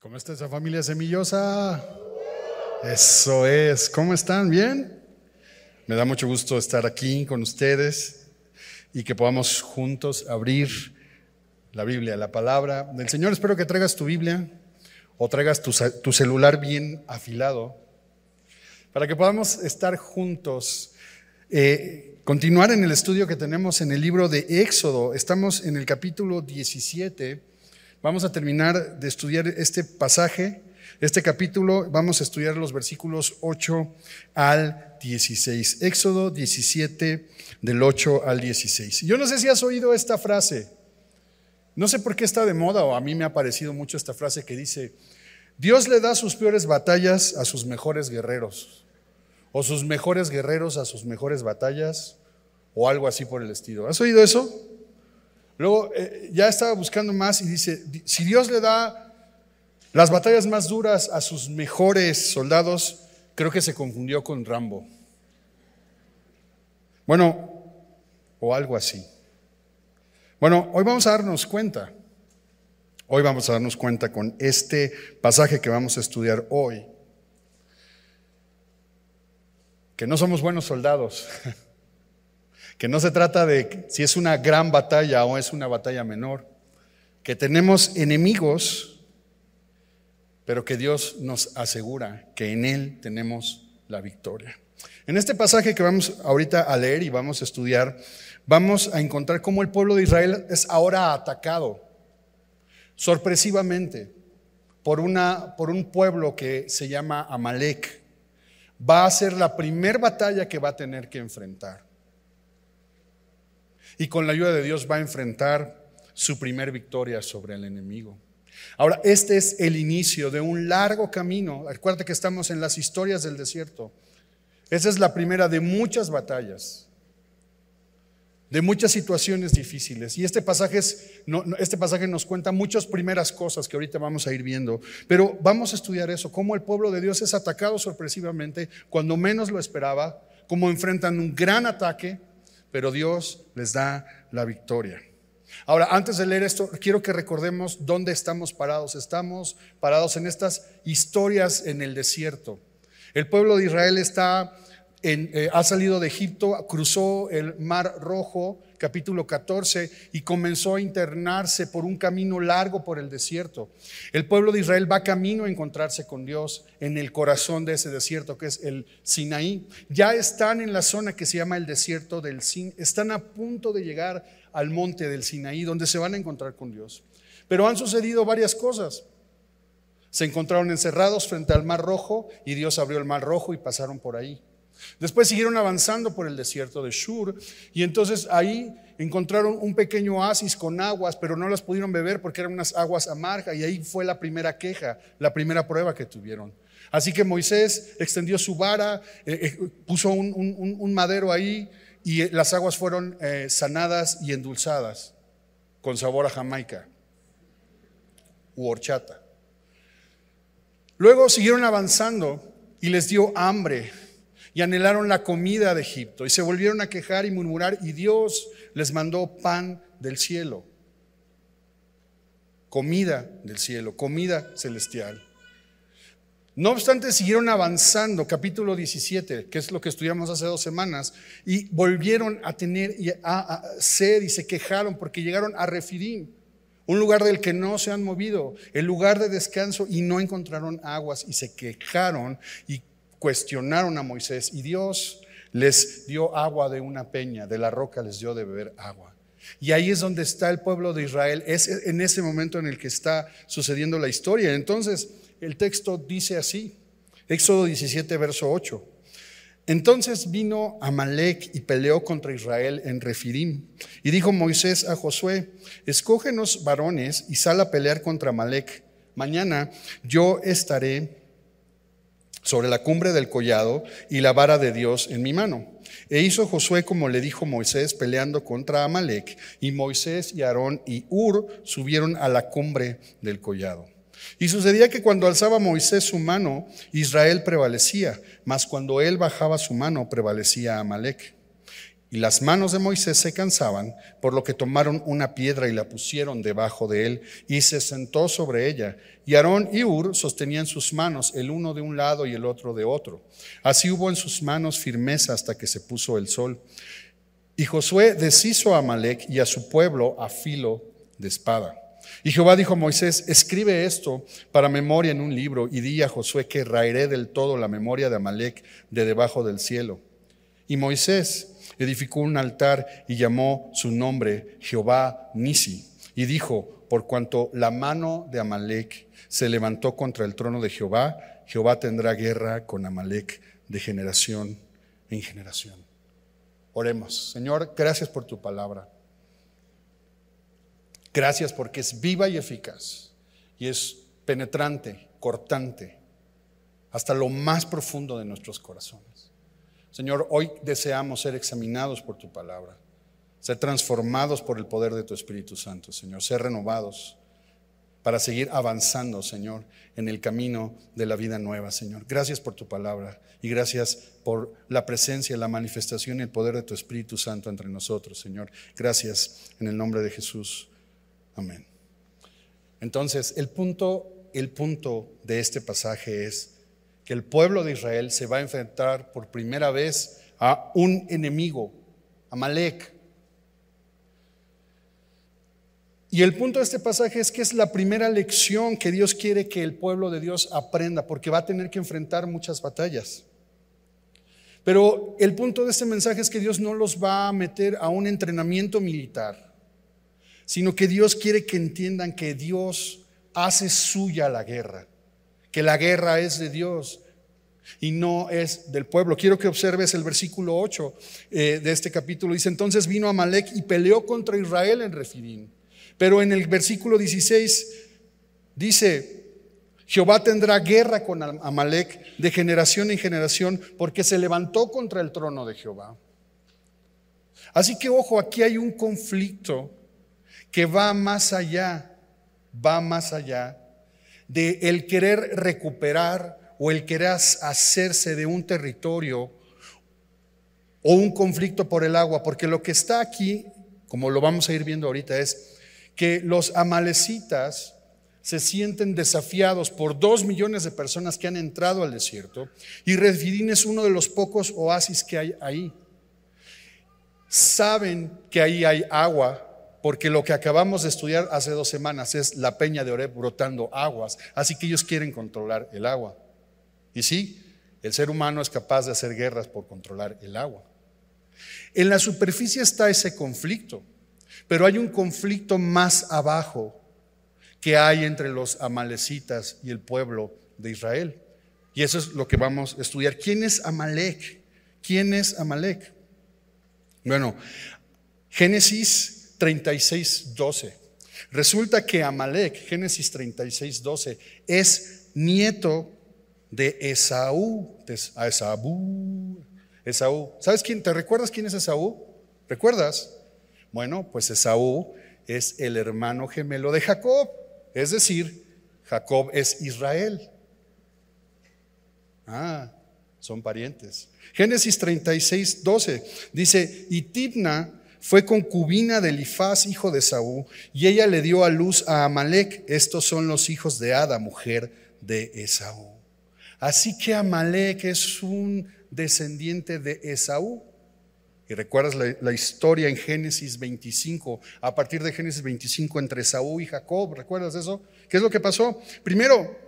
¿Cómo está esa familia semillosa? Eso es. ¿Cómo están? ¿Bien? Me da mucho gusto estar aquí con ustedes y que podamos juntos abrir la Biblia, la palabra del Señor. Espero que traigas tu Biblia o traigas tu, celular bien afilado para que podamos estar juntos. Eh, continuar en el estudio que tenemos en el libro de Éxodo. Estamos en el capítulo 17 Vamos a terminar de estudiar este pasaje, este capítulo. Vamos a estudiar los versículos 8 al 16. Éxodo 17, del 8 al 16. Yo no sé si has oído esta frase. No sé por qué está de moda o a mí me ha parecido mucho esta frase que dice, Dios le da sus peores batallas a sus mejores guerreros, o sus mejores guerreros a sus mejores batallas, o algo así por el estilo. ¿Has oído eso? Luego eh, ya estaba buscando más y dice, si Dios le da las batallas más duras a sus mejores soldados, creo que se confundió con Rambo. Bueno, o algo así. Bueno, hoy vamos a darnos cuenta, hoy vamos a darnos cuenta con este pasaje que vamos a estudiar hoy, que no somos buenos soldados. que no se trata de si es una gran batalla o es una batalla menor, que tenemos enemigos, pero que Dios nos asegura que en Él tenemos la victoria. En este pasaje que vamos ahorita a leer y vamos a estudiar, vamos a encontrar cómo el pueblo de Israel es ahora atacado sorpresivamente por, una, por un pueblo que se llama Amalek. Va a ser la primer batalla que va a tener que enfrentar y con la ayuda de Dios va a enfrentar su primer victoria sobre el enemigo. Ahora, este es el inicio de un largo camino. Recuerda que estamos en las historias del desierto. Esa es la primera de muchas batallas, de muchas situaciones difíciles. Y este pasaje, este pasaje nos cuenta muchas primeras cosas que ahorita vamos a ir viendo. Pero vamos a estudiar eso, cómo el pueblo de Dios es atacado sorpresivamente cuando menos lo esperaba, cómo enfrentan un gran ataque pero Dios les da la victoria. Ahora, antes de leer esto, quiero que recordemos dónde estamos parados. Estamos parados en estas historias en el desierto. El pueblo de Israel está eh, ha salido de Egipto, cruzó el Mar Rojo, capítulo 14, y comenzó a internarse por un camino largo por el desierto. El pueblo de Israel va camino a encontrarse con Dios en el corazón de ese desierto que es el Sinaí. Ya están en la zona que se llama el desierto del Sin, están a punto de llegar al monte del Sinaí, donde se van a encontrar con Dios. Pero han sucedido varias cosas. Se encontraron encerrados frente al Mar Rojo y Dios abrió el Mar Rojo y pasaron por ahí. Después siguieron avanzando por el desierto de Shur y entonces ahí encontraron un pequeño oasis con aguas, pero no las pudieron beber porque eran unas aguas amargas y ahí fue la primera queja, la primera prueba que tuvieron. Así que Moisés extendió su vara, eh, eh, puso un, madero ahí y eh, las aguas fueron sanadas y endulzadas con sabor a Jamaica u horchata. Luego siguieron avanzando y les dio hambre y anhelaron la comida de Egipto y se volvieron a quejar y murmurar y Dios les mandó pan del cielo, comida del cielo, comida celestial. No obstante, siguieron avanzando, capítulo 17, que es lo que estudiamos hace dos semanas, y volvieron a tener a, sed y se quejaron porque llegaron a Refidim, un lugar del que no se han movido, el lugar de descanso, y no encontraron aguas y se quejaron y cuestionaron a Moisés y Dios les dio agua de una peña, de la roca les dio de beber agua. Y ahí es donde está el pueblo de Israel, es en ese momento en el que está sucediendo la historia. Entonces, el texto dice así, Éxodo 17, verso 8. Entonces vino Amalek y peleó contra Israel en Refidim. Y dijo Moisés a Josué, escógenos varones y sal a pelear contra Amalek. Mañana yo estaré sobre la cumbre del collado y la vara de Dios en mi mano. E hizo Josué como le dijo Moisés peleando contra Amalek, y Moisés y Aarón y Ur subieron a la cumbre del collado. Y sucedía que cuando alzaba Moisés su mano, Israel prevalecía, mas cuando él bajaba su mano, prevalecía Amalek. Y las manos de Moisés se cansaban, por lo que tomaron una piedra y la pusieron debajo de él, y se sentó sobre ella. Y Aarón y Ur sostenían sus manos, el uno de un lado y el otro de otro. Así hubo en sus manos firmeza hasta que se puso el sol. Y Josué deshizo a Amalek y a su pueblo a filo de espada. Y Jehová dijo a Moisés, escribe esto para memoria en un libro y di a Josué que raeré del todo la memoria de Amalek de debajo del cielo. Y Moisés edificó un altar y llamó su nombre Jehová Nisi. Y dijo, por cuanto la mano de Amalek se levantó contra el trono de Jehová, Jehová tendrá guerra con Amalek de generación en generación. Oremos. Señor, gracias por tu palabra. Gracias porque es viva y eficaz y es penetrante, cortante, hasta lo más profundo de nuestros corazones. Señor, hoy deseamos ser examinados por tu palabra, ser transformados por el poder de tu Espíritu Santo, Señor, ser renovados para seguir avanzando, Señor, en el camino de la vida nueva, Señor. Gracias por tu palabra y gracias por la presencia, la manifestación y el poder de tu Espíritu Santo entre nosotros, Señor. Gracias en el nombre de Jesús. Amén. Entonces, el punto, el punto de este pasaje es que el pueblo de Israel se va a enfrentar por primera vez a un enemigo, Amalek. Y el punto de este pasaje es que es la primera lección que Dios quiere que el pueblo de Dios aprenda, porque va a tener que enfrentar muchas batallas. Pero el punto de este mensaje es que Dios no los va a meter a un entrenamiento militar, sino que Dios quiere que entiendan que Dios hace suya la guerra, que la guerra es de Dios y no es del pueblo. Quiero que observes el versículo 8 eh, de este capítulo. Dice, entonces vino Amalek y peleó contra Israel en Refidim. Pero en el versículo 16 dice, Jehová tendrá guerra con Amalek de generación en generación porque se levantó contra el trono de Jehová. Así que ojo, aquí hay un conflicto que va más allá, va más allá de el querer recuperar o el querer hacerse de un territorio o un conflicto por el agua, porque lo que está aquí, como lo vamos a ir viendo ahorita, es que los amalecitas se sienten desafiados por dos millones de personas que han entrado al desierto y Refidín es uno de los pocos oasis que hay ahí. Saben que ahí hay agua porque lo que acabamos de estudiar hace dos semanas es la peña de Oreb brotando aguas, así que ellos quieren controlar el agua. Y sí, el ser humano es capaz de hacer guerras por controlar el agua. En la superficie está ese conflicto. Pero hay un conflicto más abajo que hay entre los amalecitas y el pueblo de Israel. Y eso es lo que vamos a estudiar. ¿Quién es Amalek? ¿Quién es Amalek? Bueno, Génesis 36, 12. Resulta que Amalek, Génesis 36, 12, es nieto de Esaú, de Esaú, Esaú. ¿Sabes quién? ¿Te recuerdas quién es Esaú? ¿Recuerdas? Bueno, pues Esaú es el hermano gemelo de Jacob, es decir, Jacob es Israel. Ah, son parientes. Génesis 36, 12 dice, y Tibna fue concubina de Elifaz, hijo de Saúl, y ella le dio a luz a Amalek. Estos son los hijos de Ada, mujer de Esaú. Así que Amalek es un descendiente de Esaú. Y recuerdas la, historia en Génesis 25, a partir de Génesis 25 entre Saúl y Jacob, ¿recuerdas eso? ¿Qué es lo que pasó? Primero,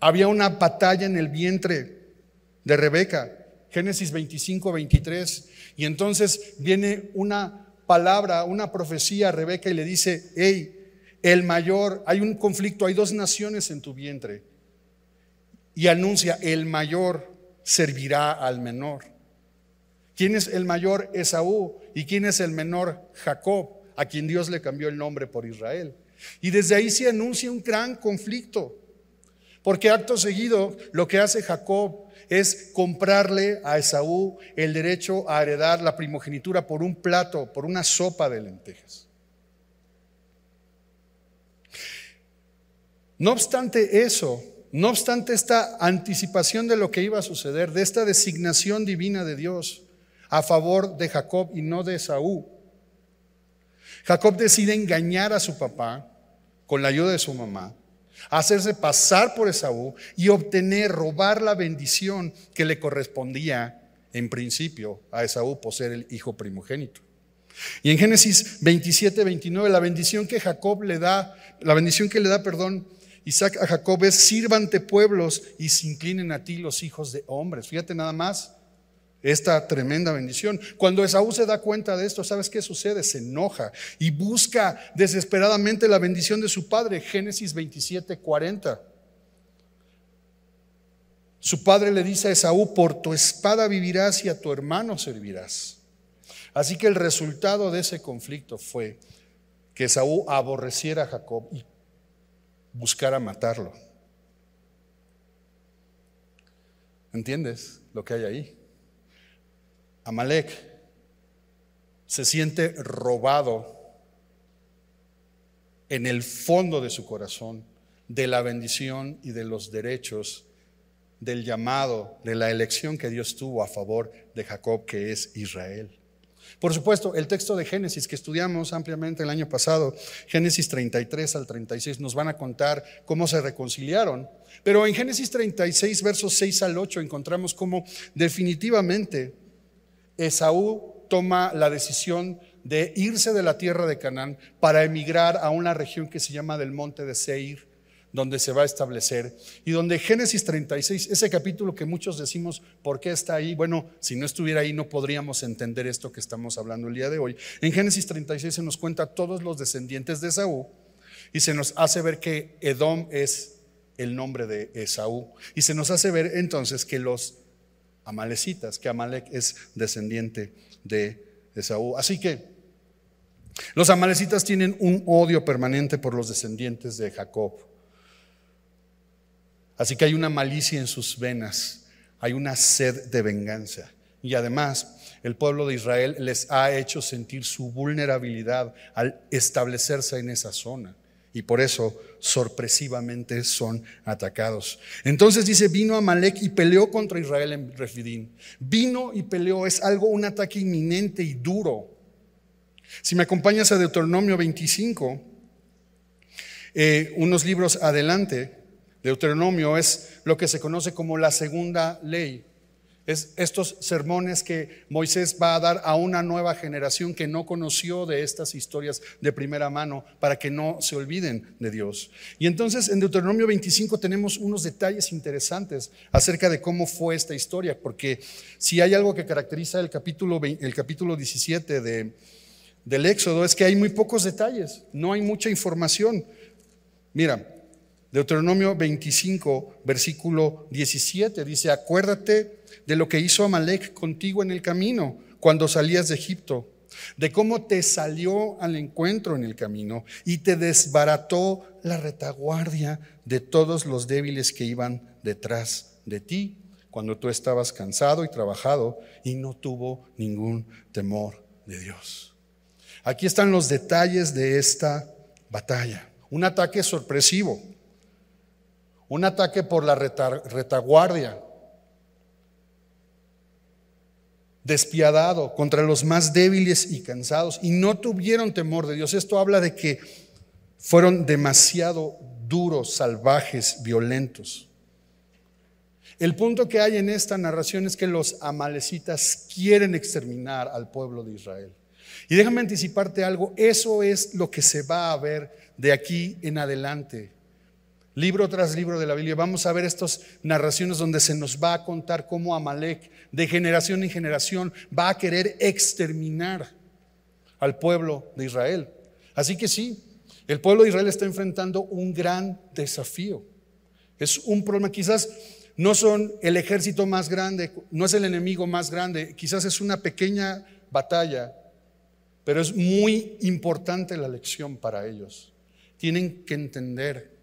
había una batalla en el vientre de Rebeca, Génesis 25, 23, y entonces viene una palabra, una profecía a Rebeca y le dice, hey, el mayor, hay un conflicto, hay dos naciones en tu vientre. Y anuncia, el mayor servirá al menor. ¿Quién es el mayor? Esaú. ¿Y quién es el menor? Jacob, a quien Dios le cambió el nombre por Israel. Y desde ahí se anuncia un gran conflicto. Porque acto seguido lo que hace Jacob es comprarle a Esaú el derecho a heredar la primogenitura por un plato, por una sopa de lentejas. No obstante eso, no obstante esta anticipación de lo que iba a suceder, de esta designación divina de Dios a favor de Jacob y no de Esaú, Jacob decide engañar a su papá con la ayuda de su mamá, hacerse pasar por Esaú y obtener, robar la bendición que le correspondía en principio a Esaú por ser el hijo primogénito. Y en Génesis 27, 29, la bendición que Jacob le da, la bendición que le da, perdón, Isaac a Jacob es, sírvante pueblos y se inclinen a ti los hijos de hombres. Fíjate nada más esta tremenda bendición. Cuando Esaú se da cuenta de esto, ¿sabes qué sucede? Se enoja y busca desesperadamente la bendición de su padre. Génesis 27, 40. Su padre le dice a Esaú, por tu espada vivirás y a tu hermano servirás. Así que el resultado de ese conflicto fue que Esaú aborreciera a Jacob y buscara matarlo. ¿Entiendes lo que hay ahí? Amalek se siente robado en el fondo de su corazón de la bendición y de los derechos del llamado, de la elección que Dios tuvo a favor de Jacob, que es Israel. Por supuesto, el texto de Génesis que estudiamos ampliamente el año pasado, Génesis 33 al 36, nos van a contar cómo se reconciliaron. Pero en Génesis 36, versos 6 al 8, encontramos cómo definitivamente Esaú toma la decisión de irse de la tierra de Canaán para emigrar a una región que se llama del monte de Seir, donde se va a establecer. Y donde Génesis 36, ese capítulo que muchos decimos, ¿por qué está ahí? Bueno, si no estuviera ahí no podríamos entender esto que estamos hablando el día de hoy. En Génesis 36 se nos cuenta todos los descendientes de Esaú y se nos hace ver que Edom es el nombre de Esaú. Y se nos hace ver entonces que los amalecitas, que Amalek es descendiente de Esaú. Así que los amalecitas tienen un odio permanente por los descendientes de Jacob. Así que hay una malicia en sus venas, hay una sed de venganza. Y además, el pueblo de Israel les ha hecho sentir su vulnerabilidad al establecerse en esa zona y por eso sorpresivamente son atacados. Entonces dice, vino Amalek y peleó contra Israel en Refidín. Vino y peleó, es algo, un ataque inminente y duro. Si me acompañas a Deuteronomio 25, eh, unos libros adelante, Deuteronomio es lo que se conoce como la segunda ley. Es estos sermones que Moisés va a dar a una nueva generación que no conoció de estas historias de primera mano para que no se olviden de Dios. Y entonces en Deuteronomio 25 tenemos unos detalles interesantes acerca de cómo fue esta historia, porque si hay algo que caracteriza el capítulo, el capítulo 17 de, del Éxodo es que hay muy pocos detalles, no hay mucha información. Mira, Deuteronomio 25, versículo 17 dice, acuérdate de lo que hizo Amalek contigo en el camino cuando salías de Egipto, de cómo te salió al encuentro en el camino y te desbarató la retaguardia de todos los débiles que iban detrás de ti cuando tú estabas cansado y trabajado y no tuvo ningún temor de Dios. Aquí están los detalles de esta batalla. Un ataque sorpresivo, un ataque por la retaguardia, despiadado contra los más débiles y cansados y no tuvieron temor de Dios. Esto habla de que fueron demasiado duros, salvajes, violentos. El punto que hay en esta narración es que los amalecitas quieren exterminar al pueblo de Israel. Y déjame anticiparte algo, eso es lo que se va a ver de aquí en adelante libro tras libro de la Biblia, vamos a ver estas narraciones donde se nos va a contar cómo Amalek, de generación en generación, va a querer exterminar al pueblo de Israel. Así que sí, el pueblo de Israel está enfrentando un gran desafío. Es un problema, quizás no son el ejército más grande, no es el enemigo más grande, quizás es una pequeña batalla, pero es muy importante la lección para ellos. Tienen que entender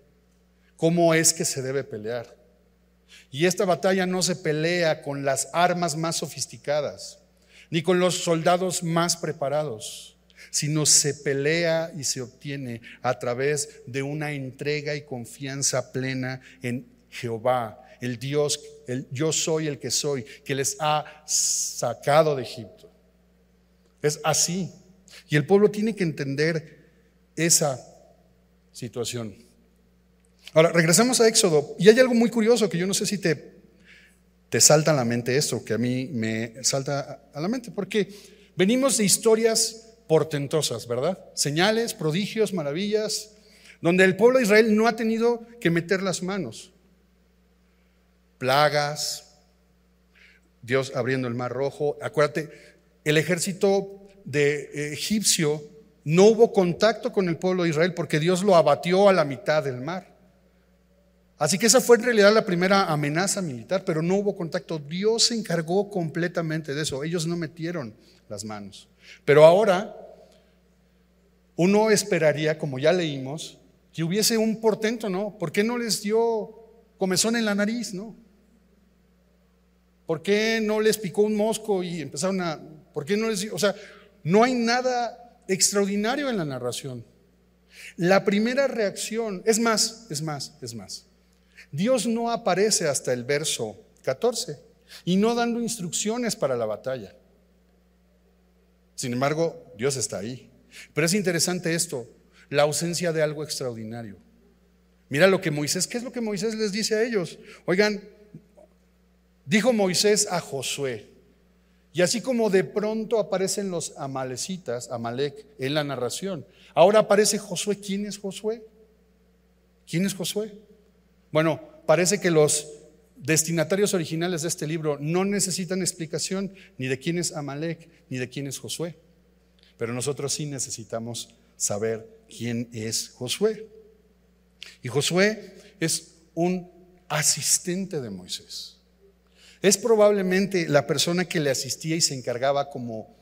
cómo es que se debe pelear. Y esta batalla no se pelea con las armas más sofisticadas, ni con los soldados más preparados, sino se pelea y se obtiene a través de una entrega y confianza plena en Jehová, el Dios, el yo soy el que soy, que les ha sacado de Egipto. Es así. Y el pueblo tiene que entender esa situación. Ahora, regresamos a Éxodo. Y hay algo muy curioso que yo no sé si te, te salta a la mente esto, que a mí me salta a la mente, porque venimos de historias portentosas, ¿verdad? Señales, prodigios, maravillas, donde el pueblo de Israel no ha tenido que meter las manos. Plagas, Dios abriendo el mar rojo. Acuérdate, el ejército de egipcio no hubo contacto con el pueblo de Israel porque Dios lo abatió a la mitad del mar. Así que esa fue en realidad la primera amenaza militar, pero no hubo contacto. Dios se encargó completamente de eso. Ellos no metieron las manos. Pero ahora uno esperaría, como ya leímos, que hubiese un portento, ¿no? ¿Por qué no les dio comezón en la nariz, no? ¿Por qué no les picó un mosco y empezaron a... ¿Por qué no les... O sea, no hay nada extraordinario en la narración. La primera reacción, es más, es más, es más. Dios no aparece hasta el verso 14 y no dando instrucciones para la batalla. Sin embargo, Dios está ahí. Pero es interesante esto, la ausencia de algo extraordinario. Mira lo que Moisés, ¿qué es lo que Moisés les dice a ellos? Oigan, dijo Moisés a Josué, y así como de pronto aparecen los amalecitas, Amalek, en la narración, ahora aparece Josué. ¿Quién es Josué? ¿Quién es Josué? Bueno, parece que los destinatarios originales de este libro no necesitan explicación ni de quién es Amalek ni de quién es Josué. Pero nosotros sí necesitamos saber quién es Josué. Y Josué es un asistente de Moisés. Es probablemente la persona que le asistía y se encargaba como,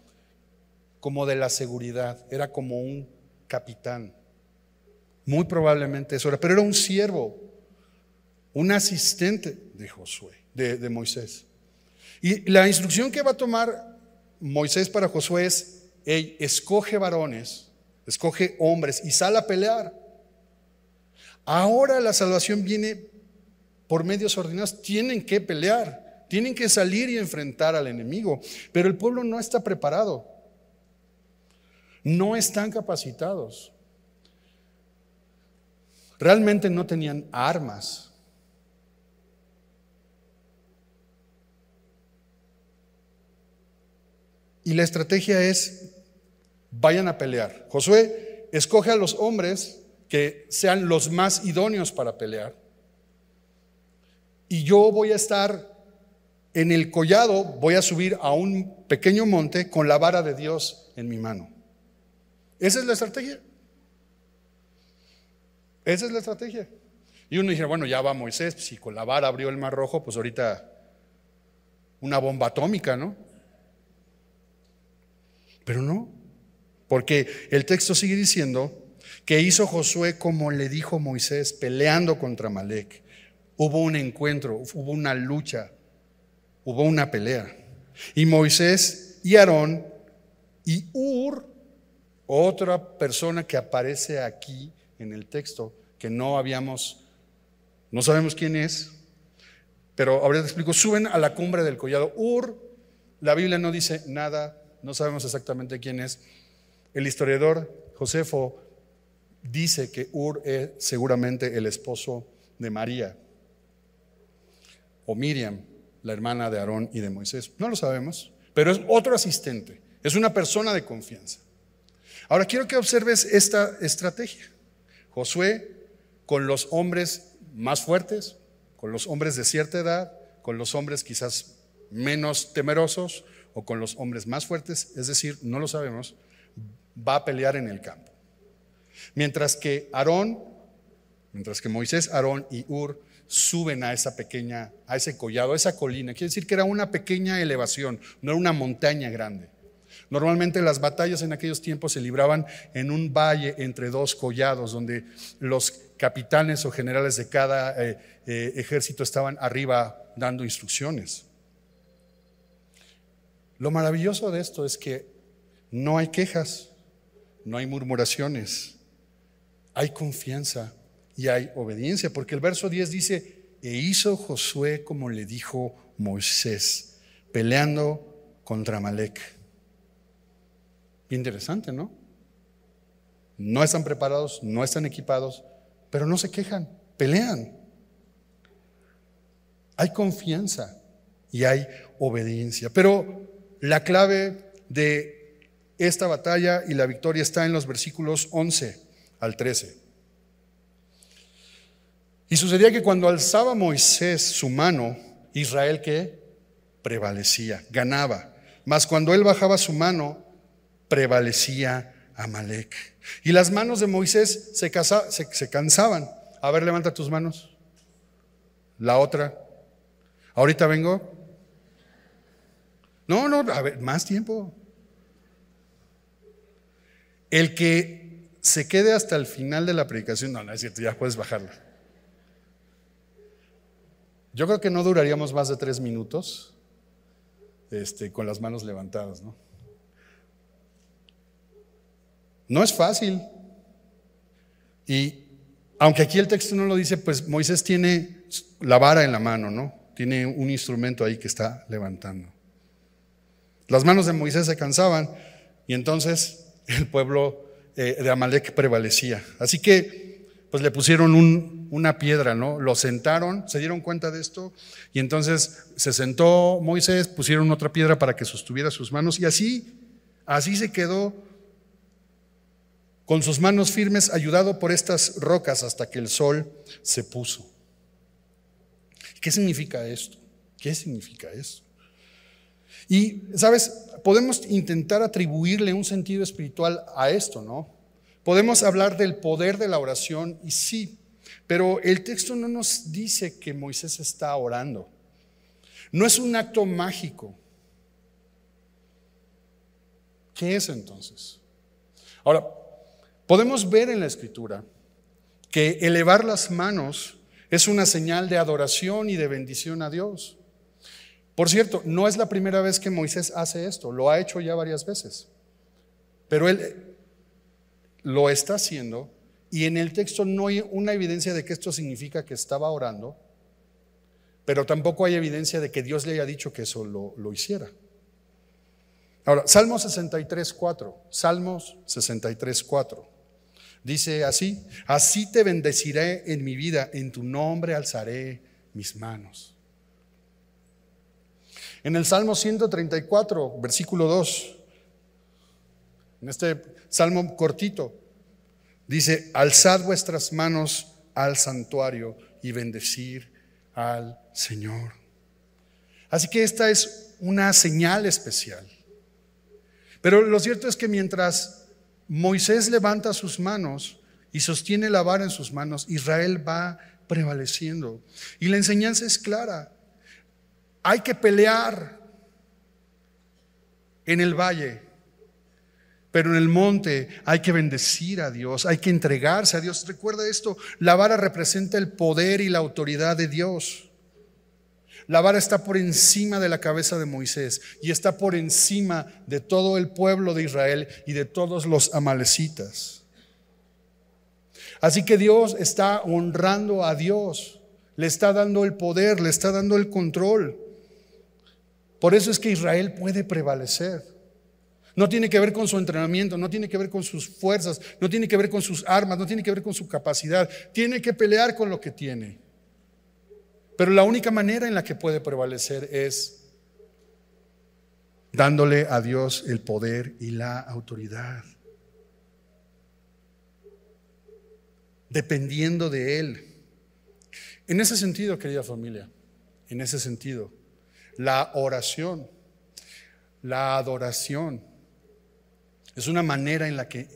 como de la seguridad. Era como un capitán. Muy probablemente eso era. Pero era un siervo un asistente de Josué, de, Moisés. Y la instrucción que va a tomar Moisés para Josué es, escoge varones, escoge hombres y sal a pelear. Ahora la salvación viene por medios ordenados, tienen que pelear, tienen que salir y enfrentar al enemigo, pero el pueblo no está preparado, no están capacitados, realmente no tenían armas. Y la estrategia es, vayan a pelear. Josué escoge a los hombres que sean los más idóneos para pelear. Y yo voy a estar en el collado, voy a subir a un pequeño monte con la vara de Dios en mi mano. Esa es la estrategia. Esa es la estrategia. Y uno dice, bueno, ya va Moisés, si con la vara abrió el mar rojo, pues ahorita una bomba atómica, ¿no? Pero no, porque el texto sigue diciendo que hizo Josué como le dijo Moisés, peleando contra Malek. Hubo un encuentro, hubo una lucha, hubo una pelea. Y Moisés y Aarón y Ur, otra persona que aparece aquí en el texto, que no habíamos, no sabemos quién es, pero ahora te explico, suben a la cumbre del collado. Ur, la Biblia no dice nada no sabemos exactamente quién es. El historiador Josefo dice que Ur es seguramente el esposo de María o Miriam, la hermana de Aarón y de Moisés. No lo sabemos, pero es otro asistente, es una persona de confianza. Ahora quiero que observes esta estrategia. Josué con los hombres más fuertes, con los hombres de cierta edad, con los hombres quizás menos temerosos, o con los hombres más fuertes, es decir, no lo sabemos, va a pelear en el campo. Mientras que Aarón, mientras que Moisés, Aarón y Ur suben a esa pequeña, a ese collado, a esa colina, quiere decir que era una pequeña elevación, no era una montaña grande. Normalmente las batallas en aquellos tiempos se libraban en un valle entre dos collados, donde los capitanes o generales de cada eh, eh, ejército estaban arriba dando instrucciones. Lo maravilloso de esto es que no hay quejas, no hay murmuraciones, hay confianza y hay obediencia, porque el verso 10 dice, E hizo Josué como le dijo Moisés, peleando contra Malek. Interesante, ¿no? No están preparados, no están equipados, pero no se quejan, pelean. Hay confianza y hay obediencia. Pero la clave de esta batalla y la victoria está en los versículos 11 al 13. Y sucedía que cuando alzaba Moisés su mano, Israel que prevalecía, ganaba. Mas cuando él bajaba su mano, prevalecía Amalek. Y las manos de Moisés se, se cansaban. A ver, levanta tus manos. La otra. Ahorita vengo. No, no, a ver, más tiempo. El que se quede hasta el final de la predicación, no, no es cierto, ya puedes bajarla. Yo creo que no duraríamos más de tres minutos este, con las manos levantadas, ¿no? No es fácil. Y aunque aquí el texto no lo dice, pues Moisés tiene la vara en la mano, ¿no? Tiene un instrumento ahí que está levantando. Las manos de Moisés se cansaban y entonces el pueblo eh, de Amalek prevalecía. Así que, pues le pusieron una piedra, ¿no? Lo sentaron, se dieron cuenta de esto y entonces se sentó Moisés, pusieron otra piedra para que sostuviera sus manos y así, así se quedó con sus manos firmes, ayudado por estas rocas hasta que el sol se puso. ¿Qué significa esto? ¿Qué significa esto? Y, ¿sabes? Podemos intentar atribuirle un sentido espiritual a esto, ¿no? Podemos hablar del poder de la oración y sí, pero el texto no nos dice que Moisés está orando. No es un acto mágico. ¿Qué es entonces? Ahora, podemos ver en la escritura que elevar las manos es una señal de adoración y de bendición a Dios. Por cierto, no es la primera vez que Moisés hace esto, lo ha hecho ya varias veces. Pero él lo está haciendo y en el texto no hay una evidencia de que esto significa que estaba orando, pero tampoco hay evidencia de que Dios le haya dicho que eso lo, lo hiciera. Ahora, Salmo 63, 4, Salmos 63, 4. Dice así, así te bendeciré en mi vida, en tu nombre alzaré mis manos. En el Salmo 134, versículo 2, en este salmo cortito, dice, alzad vuestras manos al santuario y bendecir al Señor. Así que esta es una señal especial. Pero lo cierto es que mientras Moisés levanta sus manos y sostiene la vara en sus manos, Israel va prevaleciendo. Y la enseñanza es clara. Hay que pelear en el valle, pero en el monte hay que bendecir a Dios, hay que entregarse a Dios. Recuerda esto, la vara representa el poder y la autoridad de Dios. La vara está por encima de la cabeza de Moisés y está por encima de todo el pueblo de Israel y de todos los amalecitas. Así que Dios está honrando a Dios, le está dando el poder, le está dando el control. Por eso es que Israel puede prevalecer. No tiene que ver con su entrenamiento, no tiene que ver con sus fuerzas, no tiene que ver con sus armas, no tiene que ver con su capacidad. Tiene que pelear con lo que tiene. Pero la única manera en la que puede prevalecer es dándole a Dios el poder y la autoridad. Dependiendo de Él. En ese sentido, querida familia, en ese sentido, la oración, la adoración. Es una manera en la que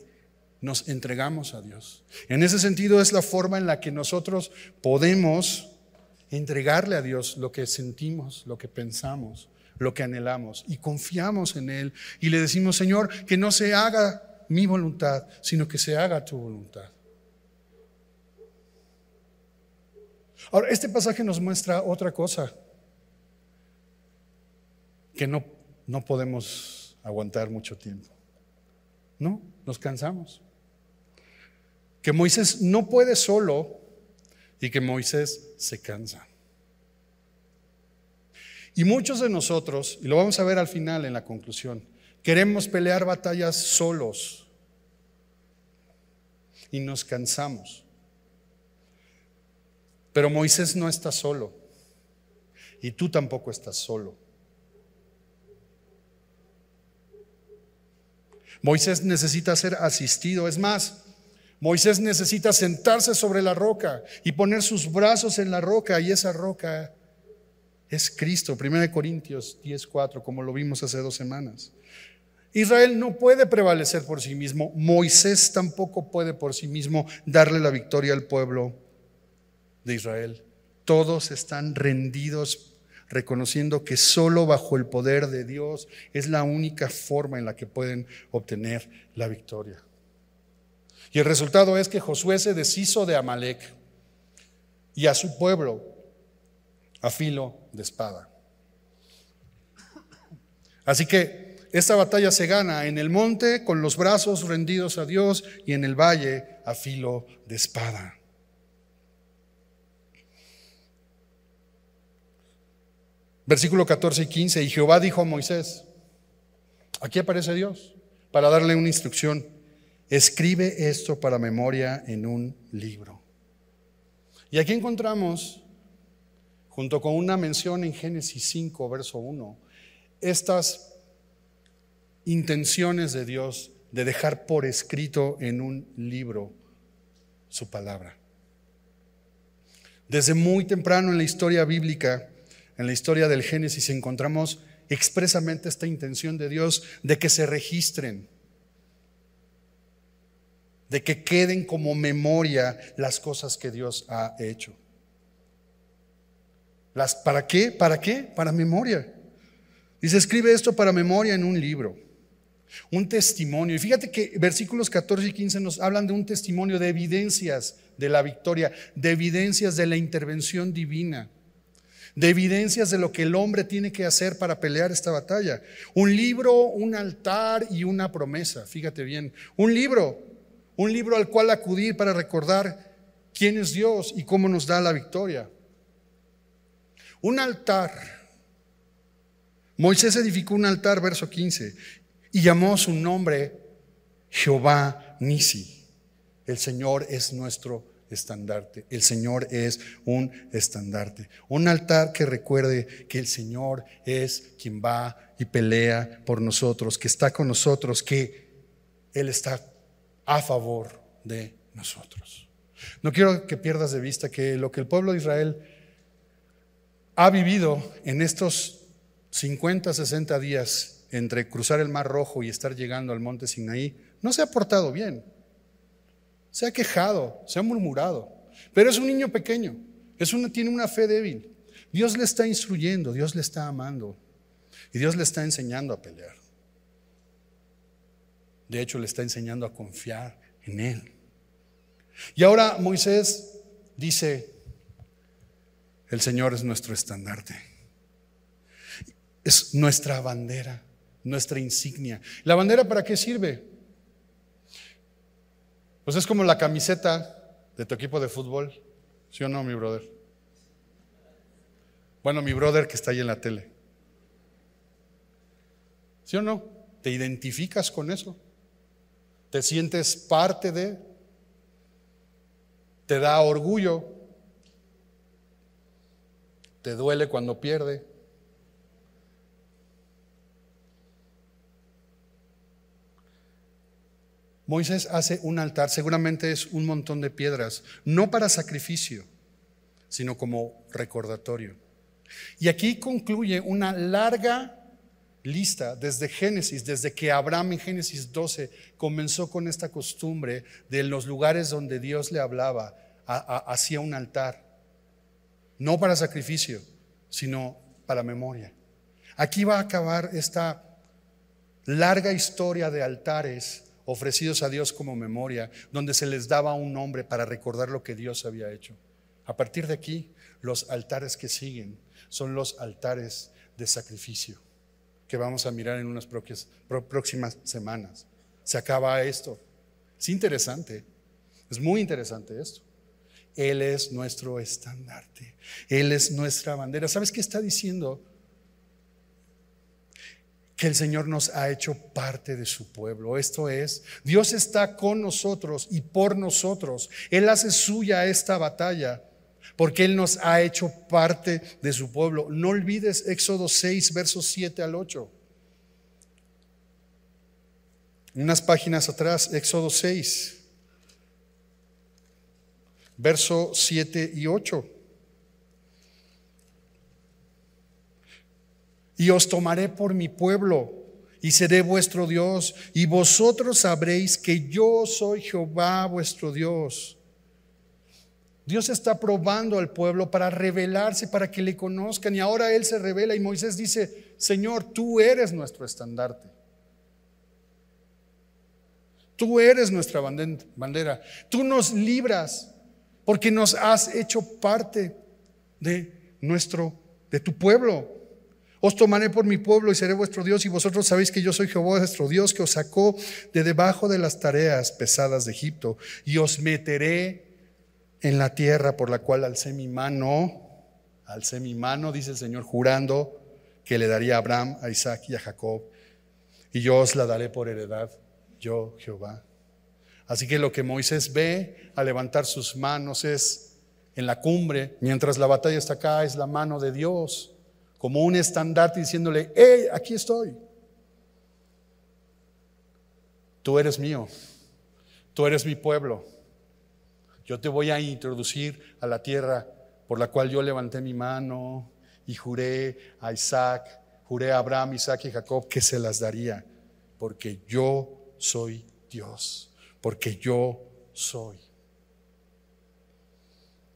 nos entregamos a Dios. En ese sentido es la forma en la que nosotros podemos entregarle a Dios lo que sentimos, lo que pensamos, lo que anhelamos y confiamos en Él y le decimos, Señor, que no se haga mi voluntad, sino que se haga tu voluntad. Ahora, este pasaje nos muestra otra cosa que no, no podemos aguantar mucho tiempo. No, nos cansamos. Que Moisés no puede solo y que Moisés se cansa. Y muchos de nosotros, y lo vamos a ver al final en la conclusión, queremos pelear batallas solos y nos cansamos. Pero Moisés no está solo y tú tampoco estás solo. Moisés necesita ser asistido. Es más, Moisés necesita sentarse sobre la roca y poner sus brazos en la roca y esa roca es Cristo. 1 Corintios 10:4, como lo vimos hace dos semanas. Israel no puede prevalecer por sí mismo. Moisés tampoco puede por sí mismo darle la victoria al pueblo de Israel. Todos están rendidos reconociendo que solo bajo el poder de Dios es la única forma en la que pueden obtener la victoria. Y el resultado es que Josué se deshizo de Amalek y a su pueblo a filo de espada. Así que esta batalla se gana en el monte con los brazos rendidos a Dios y en el valle a filo de espada. Versículo 14 y 15, y Jehová dijo a Moisés, aquí aparece Dios, para darle una instrucción, escribe esto para memoria en un libro. Y aquí encontramos, junto con una mención en Génesis 5, verso 1, estas intenciones de Dios de dejar por escrito en un libro su palabra. Desde muy temprano en la historia bíblica, en la historia del Génesis encontramos expresamente esta intención de Dios de que se registren, de que queden como memoria las cosas que Dios ha hecho. Las, ¿Para qué? ¿Para qué? Para memoria. Dice, escribe esto para memoria en un libro, un testimonio. Y fíjate que versículos 14 y 15 nos hablan de un testimonio de evidencias de la victoria, de evidencias de la intervención divina de evidencias de lo que el hombre tiene que hacer para pelear esta batalla. Un libro, un altar y una promesa, fíjate bien. Un libro, un libro al cual acudir para recordar quién es Dios y cómo nos da la victoria. Un altar. Moisés edificó un altar, verso 15, y llamó su nombre Jehová Nisi. El Señor es nuestro estandarte. El Señor es un estandarte. Un altar que recuerde que el Señor es quien va y pelea por nosotros, que está con nosotros, que Él está a favor de nosotros. No quiero que pierdas de vista que lo que el pueblo de Israel ha vivido en estos 50, 60 días entre cruzar el Mar Rojo y estar llegando al monte Sinaí, no se ha portado bien se ha quejado, se ha murmurado, pero es un niño pequeño, es tiene una fe débil. Dios le está instruyendo, Dios le está amando y Dios le está enseñando a pelear. De hecho, le está enseñando a confiar en Él. Y ahora Moisés dice, el Señor es nuestro estandarte, es nuestra bandera, nuestra insignia. ¿La bandera para qué sirve? Pues es como la camiseta de tu equipo de fútbol, ¿sí o no, mi brother? Bueno, mi brother que está ahí en la tele. ¿Sí o no? ¿Te identificas con eso? ¿Te sientes parte de? ¿Te da orgullo? ¿Te duele cuando pierde? Moisés hace un altar, seguramente es un montón de piedras, no para sacrificio, sino como recordatorio. Y aquí concluye una larga lista desde Génesis, desde que Abraham en Génesis 12 comenzó con esta costumbre de los lugares donde Dios le hablaba, hacía un altar, no para sacrificio, sino para memoria. Aquí va a acabar esta larga historia de altares ofrecidos a Dios como memoria, donde se les daba un nombre para recordar lo que Dios había hecho. A partir de aquí, los altares que siguen son los altares de sacrificio que vamos a mirar en unas próximas semanas. Se acaba esto. Es interesante, es muy interesante esto. Él es nuestro estandarte, Él es nuestra bandera. ¿Sabes qué está diciendo que el Señor nos ha hecho parte de su pueblo. Esto es, Dios está con nosotros y por nosotros. Él hace suya esta batalla porque Él nos ha hecho parte de su pueblo. No olvides Éxodo 6, versos 7 al 8. Unas páginas atrás, Éxodo 6, verso 7 y 8. Y os tomaré por mi pueblo y seré vuestro Dios, y vosotros sabréis que yo soy Jehová vuestro Dios. Dios está probando al pueblo para revelarse, para que le conozcan, y ahora Él se revela y Moisés dice, Señor, tú eres nuestro estandarte. Tú eres nuestra bandera. Tú nos libras porque nos has hecho parte de nuestro, de tu pueblo. Os tomaré por mi pueblo y seré vuestro Dios y vosotros sabéis que yo soy Jehová vuestro Dios que os sacó de debajo de las tareas pesadas de Egipto y os meteré en la tierra por la cual alcé mi mano, alcé mi mano, dice el Señor, jurando que le daría a Abraham, a Isaac y a Jacob y yo os la daré por heredad, yo Jehová. Así que lo que Moisés ve al levantar sus manos es en la cumbre, mientras la batalla está acá, es la mano de Dios como un estandarte diciéndole, hey, aquí estoy. Tú eres mío, tú eres mi pueblo. Yo te voy a introducir a la tierra por la cual yo levanté mi mano y juré a Isaac, juré a Abraham, Isaac y Jacob que se las daría, porque yo soy Dios, porque yo soy.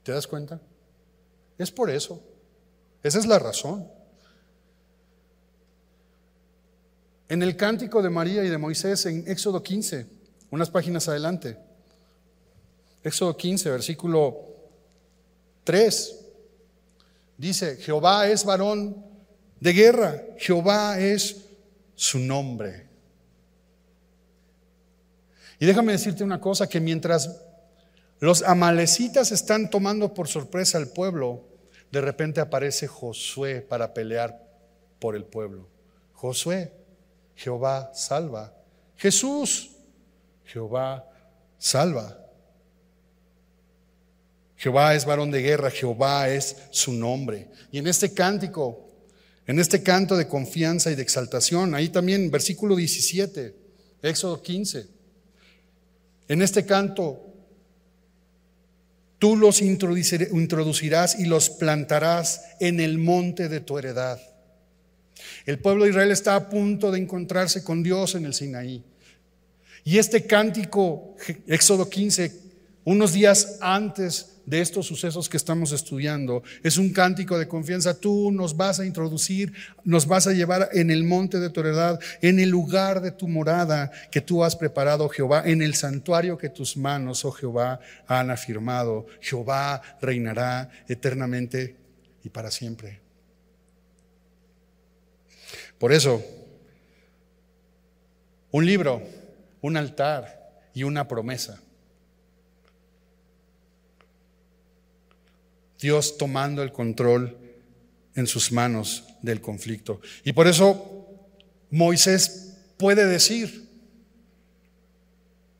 ¿Te das cuenta? Es por eso. Esa es la razón. En el cántico de María y de Moisés en Éxodo 15, unas páginas adelante, Éxodo 15, versículo 3, dice, Jehová es varón de guerra, Jehová es su nombre. Y déjame decirte una cosa, que mientras los amalecitas están tomando por sorpresa al pueblo, de repente aparece Josué para pelear por el pueblo. Josué, Jehová salva. Jesús, Jehová salva. Jehová es varón de guerra, Jehová es su nombre. Y en este cántico, en este canto de confianza y de exaltación, ahí también versículo 17, Éxodo 15, en este canto Tú los introducirás y los plantarás en el monte de tu heredad. El pueblo de Israel está a punto de encontrarse con Dios en el Sinaí. Y este cántico, Éxodo 15, unos días antes de estos sucesos que estamos estudiando. Es un cántico de confianza. Tú nos vas a introducir, nos vas a llevar en el monte de tu heredad, en el lugar de tu morada que tú has preparado, Jehová, en el santuario que tus manos, oh Jehová, han afirmado. Jehová reinará eternamente y para siempre. Por eso, un libro, un altar y una promesa Dios tomando el control en sus manos del conflicto. Y por eso Moisés puede decir,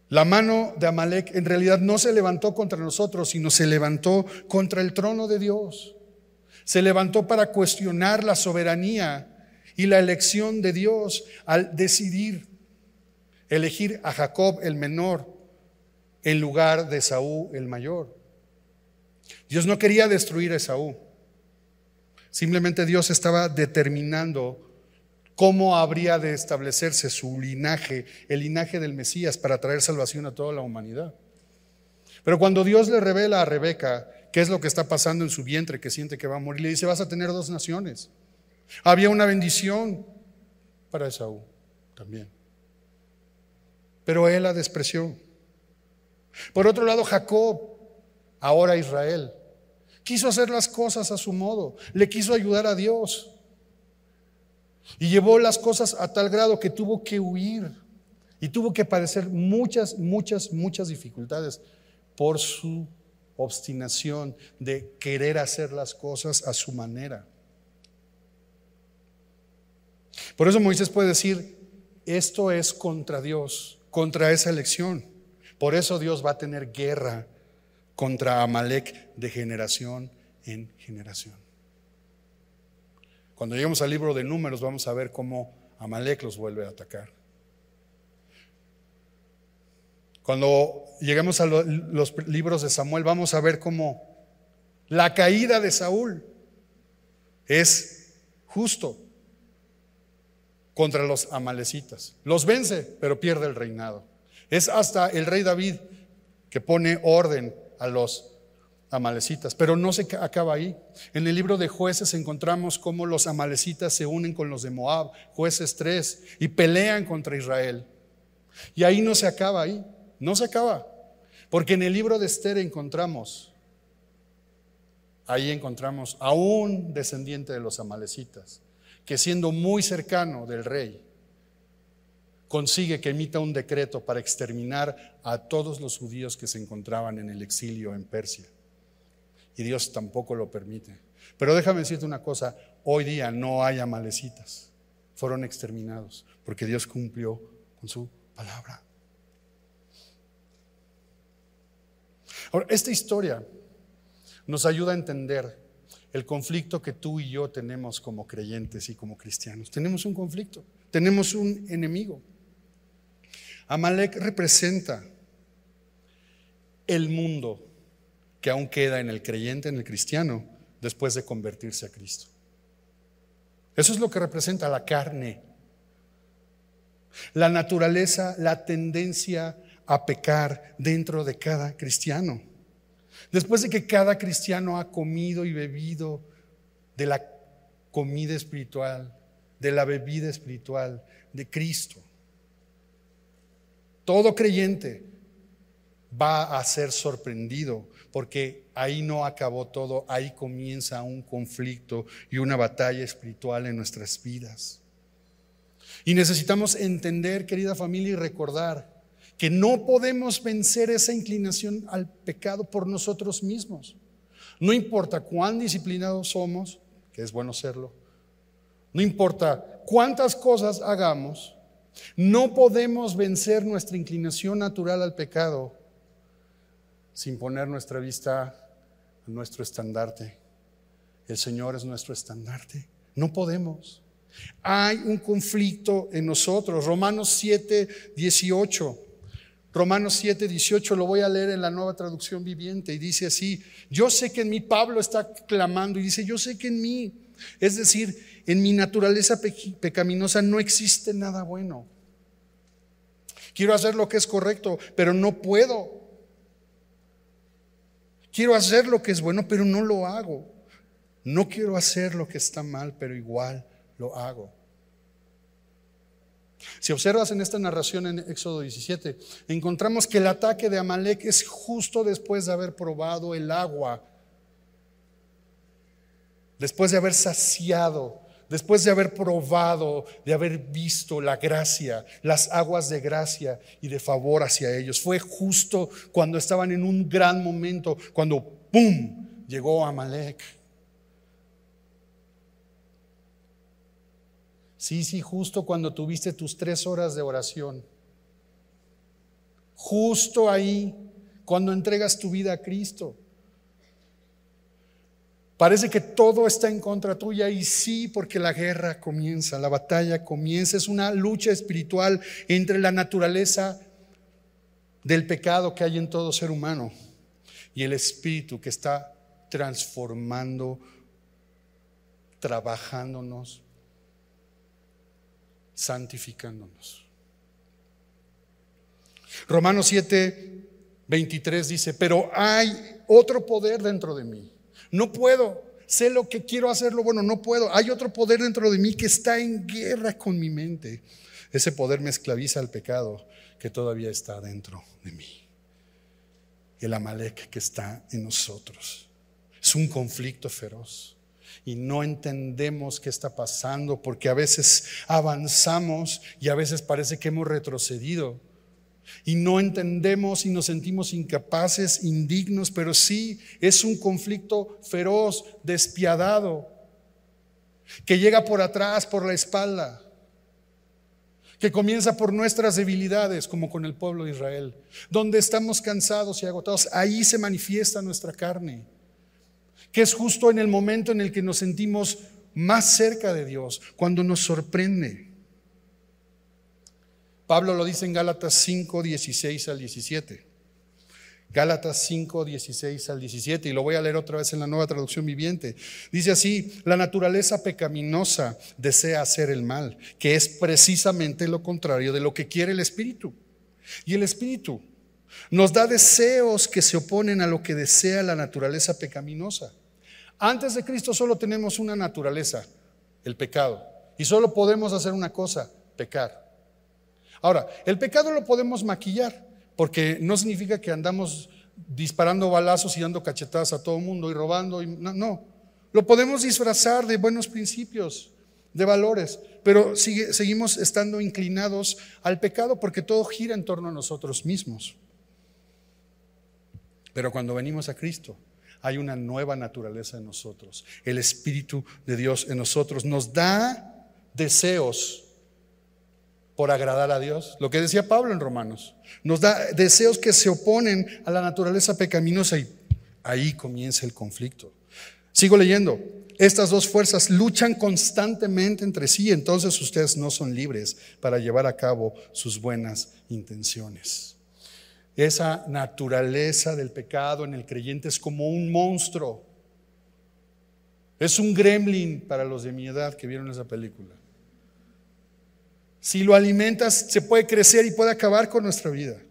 la mano de Amalek en realidad no se levantó contra nosotros, sino se levantó contra el trono de Dios. Se levantó para cuestionar la soberanía y la elección de Dios al decidir elegir a Jacob el menor en lugar de Saúl el mayor. Dios no quería destruir a Esaú. Simplemente Dios estaba determinando cómo habría de establecerse su linaje, el linaje del Mesías, para traer salvación a toda la humanidad. Pero cuando Dios le revela a Rebeca qué es lo que está pasando en su vientre, que siente que va a morir, le dice, vas a tener dos naciones. Había una bendición para Esaú también. Pero él la despreció. Por otro lado, Jacob ahora Israel. Quiso hacer las cosas a su modo, le quiso ayudar a Dios. Y llevó las cosas a tal grado que tuvo que huir y tuvo que padecer muchas, muchas, muchas dificultades por su obstinación de querer hacer las cosas a su manera. Por eso Moisés puede decir, esto es contra Dios, contra esa elección. Por eso Dios va a tener guerra contra Amalek de generación en generación. Cuando lleguemos al libro de números vamos a ver cómo Amalek los vuelve a atacar. Cuando lleguemos a los libros de Samuel vamos a ver cómo la caída de Saúl es justo contra los amalecitas. Los vence, pero pierde el reinado. Es hasta el rey David que pone orden a los amalecitas, pero no se acaba ahí. En el libro de jueces encontramos cómo los amalecitas se unen con los de Moab, jueces 3, y pelean contra Israel. Y ahí no se acaba ahí, no se acaba, porque en el libro de Esther encontramos, ahí encontramos a un descendiente de los amalecitas, que siendo muy cercano del rey, consigue que emita un decreto para exterminar a todos los judíos que se encontraban en el exilio en Persia. Y Dios tampoco lo permite. Pero déjame decirte una cosa, hoy día no hay amalecitas, fueron exterminados, porque Dios cumplió con su palabra. Ahora, esta historia nos ayuda a entender el conflicto que tú y yo tenemos como creyentes y como cristianos. Tenemos un conflicto, tenemos un enemigo. Amalek representa el mundo que aún queda en el creyente, en el cristiano, después de convertirse a Cristo. Eso es lo que representa la carne, la naturaleza, la tendencia a pecar dentro de cada cristiano. Después de que cada cristiano ha comido y bebido de la comida espiritual, de la bebida espiritual de Cristo, todo creyente va a ser sorprendido porque ahí no acabó todo, ahí comienza un conflicto y una batalla espiritual en nuestras vidas. Y necesitamos entender, querida familia, y recordar que no podemos vencer esa inclinación al pecado por nosotros mismos. No importa cuán disciplinados somos, que es bueno serlo, no importa cuántas cosas hagamos, no podemos vencer nuestra inclinación natural al pecado sin poner nuestra vista a nuestro estandarte. El Señor es nuestro estandarte. No podemos. Hay un conflicto en nosotros. Romanos 7, 18. Romanos 7, 18 lo voy a leer en la nueva traducción viviente y dice así, yo sé que en mí, Pablo está clamando y dice, yo sé que en mí, es decir, en mi naturaleza pecaminosa no existe nada bueno. Quiero hacer lo que es correcto, pero no puedo. Quiero hacer lo que es bueno, pero no lo hago. No quiero hacer lo que está mal, pero igual lo hago. Si observas en esta narración en Éxodo 17, encontramos que el ataque de Amalek es justo después de haber probado el agua, después de haber saciado, después de haber probado, de haber visto la gracia, las aguas de gracia y de favor hacia ellos. Fue justo cuando estaban en un gran momento, cuando ¡pum! llegó Amalek. Sí, sí, justo cuando tuviste tus tres horas de oración. Justo ahí, cuando entregas tu vida a Cristo. Parece que todo está en contra tuya y sí, porque la guerra comienza, la batalla comienza. Es una lucha espiritual entre la naturaleza del pecado que hay en todo ser humano y el espíritu que está transformando, trabajándonos, santificándonos. Romanos 7, 23 dice, pero hay otro poder dentro de mí. No puedo, sé lo que quiero hacerlo, bueno, no puedo. Hay otro poder dentro de mí que está en guerra con mi mente. Ese poder me esclaviza al pecado que todavía está dentro de mí. El Amalek que está en nosotros. Es un conflicto feroz y no entendemos qué está pasando porque a veces avanzamos y a veces parece que hemos retrocedido. Y no entendemos y nos sentimos incapaces, indignos, pero sí es un conflicto feroz, despiadado. que llega por atrás, por la espalda, que comienza por nuestras debilidades, como con el pueblo de Israel, donde estamos cansados y agotados, ahí se manifiesta nuestra carne, que es justo en el momento en el que nos sentimos más cerca de Dios, cuando nos sorprende. Pablo lo dice en Gálatas 5, 16 al 17. Gálatas 5, 16 al 17, y lo voy a leer otra vez en la nueva traducción viviente. Dice así, la naturaleza pecaminosa desea hacer el mal, que es precisamente lo contrario de lo que quiere el Espíritu. Y el Espíritu nos da deseos que se oponen a lo que desea la naturaleza pecaminosa. Antes de Cristo solo tenemos una naturaleza, el pecado, y solo podemos hacer una cosa, pecar. Ahora, el pecado lo podemos maquillar porque no significa que andamos disparando balazos y dando cachetadas a todo el mundo y robando. Y, no, no, lo podemos disfrazar de buenos principios, de valores, pero seguimos estando inclinados al pecado porque todo gira en torno a nosotros mismos. Pero cuando venimos a Cristo, hay una nueva naturaleza en nosotros. El Espíritu de Dios en nosotros nos da deseos por agradar a Dios. Lo que decía Pablo en Romanos. Nos da deseos que se oponen a la naturaleza pecaminosa y ahí comienza el conflicto. Sigo leyendo. Estas dos fuerzas luchan constantemente entre sí, entonces ustedes no son libres para llevar a cabo sus buenas intenciones. Esa naturaleza del pecado en el creyente es como un monstruo. Es un gremlin para los de mi edad que vieron esa película. Si lo alimentas, se puede crecer y puede acabar con nuestra vida.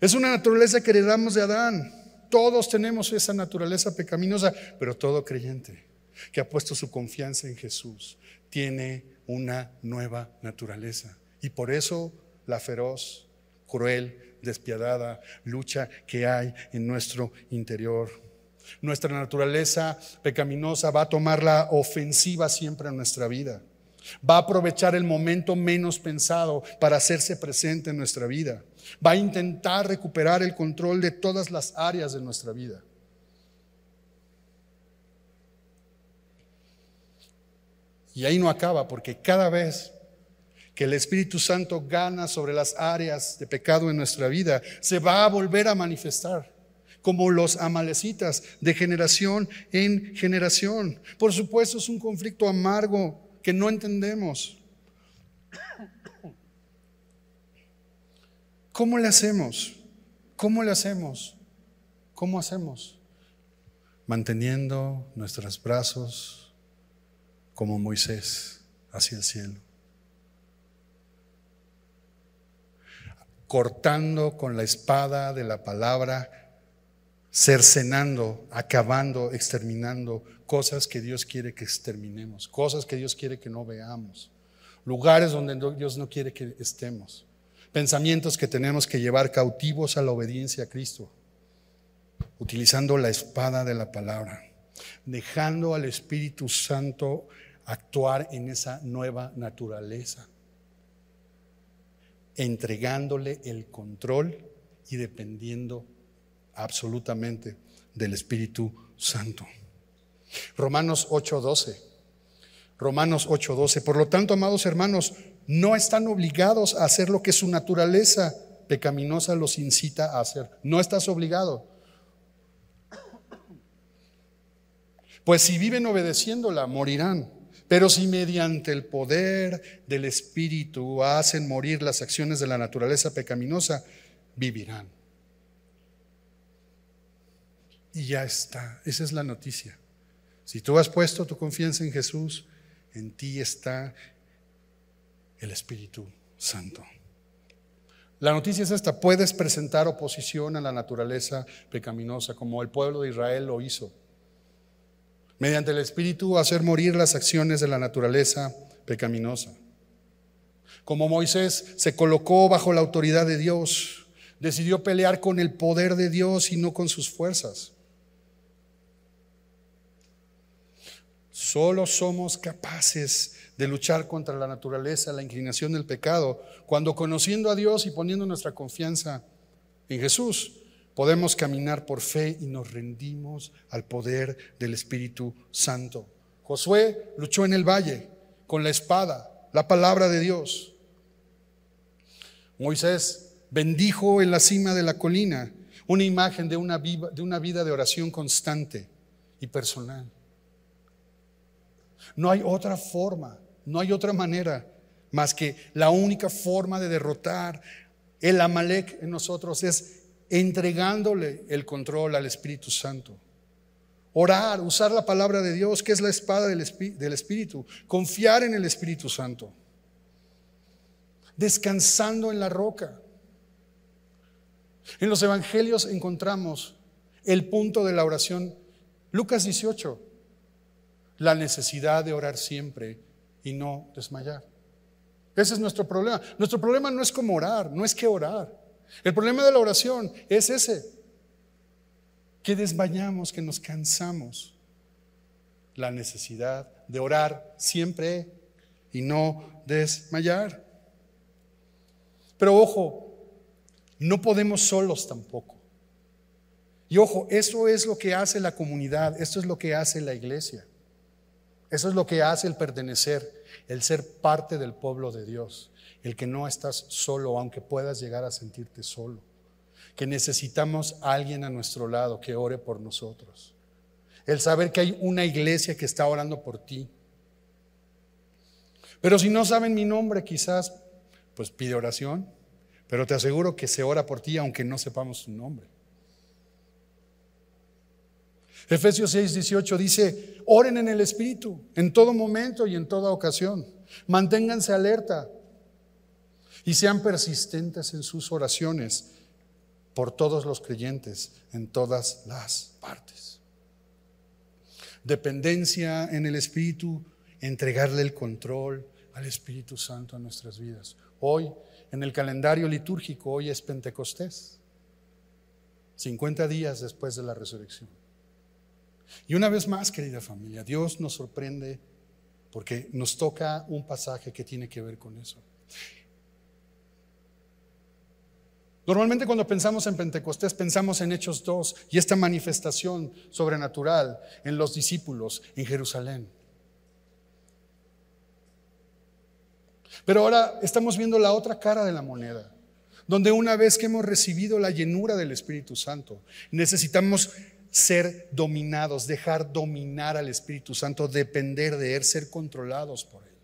Es una naturaleza que heredamos de Adán. Todos tenemos esa naturaleza pecaminosa, pero todo creyente que ha puesto su confianza en Jesús tiene una nueva naturaleza. Y por eso la feroz, cruel, despiadada lucha que hay en nuestro interior. Nuestra naturaleza pecaminosa va a tomar la ofensiva siempre en nuestra vida. Va a aprovechar el momento menos pensado para hacerse presente en nuestra vida. Va a intentar recuperar el control de todas las áreas de nuestra vida. Y ahí no acaba, porque cada vez que el Espíritu Santo gana sobre las áreas de pecado en nuestra vida, se va a volver a manifestar como los amalecitas de generación en generación. Por supuesto, es un conflicto amargo que no entendemos. ¿Cómo le hacemos? ¿Cómo le hacemos? ¿Cómo hacemos? Manteniendo nuestros brazos como Moisés hacia el cielo. Cortando con la espada de la palabra cercenando, acabando, exterminando cosas que Dios quiere que exterminemos, cosas que Dios quiere que no veamos, lugares donde Dios no quiere que estemos, pensamientos que tenemos que llevar cautivos a la obediencia a Cristo, utilizando la espada de la palabra, dejando al Espíritu Santo actuar en esa nueva naturaleza, entregándole el control y dependiendo absolutamente del Espíritu Santo. Romanos 8:12. Romanos 8:12. Por lo tanto, amados hermanos, no están obligados a hacer lo que su naturaleza pecaminosa los incita a hacer. No estás obligado. Pues si viven obedeciéndola, morirán. Pero si mediante el poder del Espíritu hacen morir las acciones de la naturaleza pecaminosa, vivirán. Y ya está. Esa es la noticia. Si tú has puesto tu confianza en Jesús, en ti está el Espíritu Santo. La noticia es esta, puedes presentar oposición a la naturaleza pecaminosa como el pueblo de Israel lo hizo. Mediante el Espíritu hacer morir las acciones de la naturaleza pecaminosa. Como Moisés se colocó bajo la autoridad de Dios, decidió pelear con el poder de Dios y no con sus fuerzas. Solo somos capaces de luchar contra la naturaleza, la inclinación del pecado, cuando conociendo a Dios y poniendo nuestra confianza en Jesús, podemos caminar por fe y nos rendimos al poder del Espíritu Santo. Josué luchó en el valle con la espada, la palabra de Dios. Moisés bendijo en la cima de la colina una imagen de una, de una vida de oración constante y personal. No hay otra forma, no hay otra manera más que la única forma de derrotar el Amalek en nosotros es entregándole el control al Espíritu Santo. Orar, usar la palabra de Dios, que es la espada del, Espíritu. Confiar en el Espíritu Santo. Descansando en la roca. En los evangelios encontramos el punto de la oración. Lucas 18, la necesidad de orar siempre y no desmayar. Ese es nuestro problema. Nuestro problema no es cómo orar, no es qué orar. El problema de la oración es ese, que desmayamos, que nos cansamos. La necesidad de orar siempre y no desmayar. Pero ojo, no podemos solos tampoco. Y ojo, eso es lo que hace la comunidad, esto es lo que hace la iglesia. Eso es lo que hace el pertenecer, el ser parte del pueblo de Dios, el que no estás solo, aunque puedas llegar a sentirte solo que necesitamos a alguien a nuestro lado que ore por nosotros. El saber que hay una iglesia que está orando por ti. Pero si no saben mi nombre, quizás, pues pide oración. Pero te aseguro que se ora por ti aunque no sepamos su nombre. Efesios 6, 18 dice, oren en el Espíritu, en todo momento y en toda ocasión. Manténganse alerta y sean persistentes en sus oraciones por todos los creyentes en todas las partes. Dependencia en el Espíritu, entregarle el control al Espíritu Santo en nuestras vidas. Hoy, en el calendario litúrgico, hoy es Pentecostés, 50 días después de la resurrección. Y una vez más, querida familia, Dios nos sorprende porque nos toca un pasaje que tiene que ver con eso. Normalmente cuando pensamos en Pentecostés pensamos en Hechos 2 y esta manifestación sobrenatural en los discípulos en Jerusalén. Pero ahora estamos viendo la otra cara de la moneda, donde una vez que hemos recibido la llenura del Espíritu Santo, necesitamos ser dominados, dejar dominar al Espíritu Santo, depender de Él, ser controlados por Él.